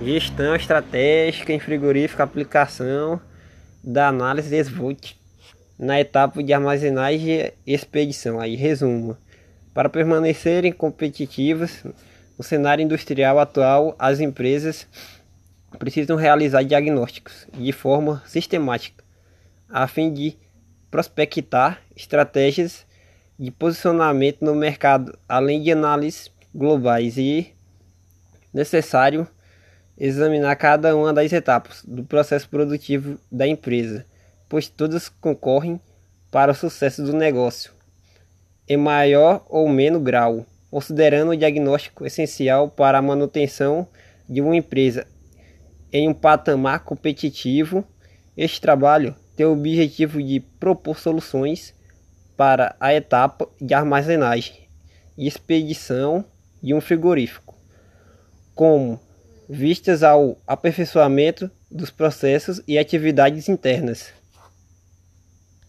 Gestão estratégica em frigorífico, aplicação da análise de SWOT na etapa de armazenagem e expedição. Aí, resumo. Para permanecerem competitivas no cenário industrial atual, as empresas precisam realizar diagnósticos de forma sistemática, a fim de prospectar estratégias de posicionamento no mercado, além de análises globais e necessário examinar cada uma das etapas do processo produtivo da empresa, pois todas concorrem para o sucesso do negócio, em maior ou menor grau, considerando o diagnóstico essencial para a manutenção de uma empresa em um patamar competitivo. Este trabalho tem o objetivo de propor soluções para a etapa de armazenagem e expedição de um frigorífico, como vistas ao aperfeiçoamento dos processos e atividades internas.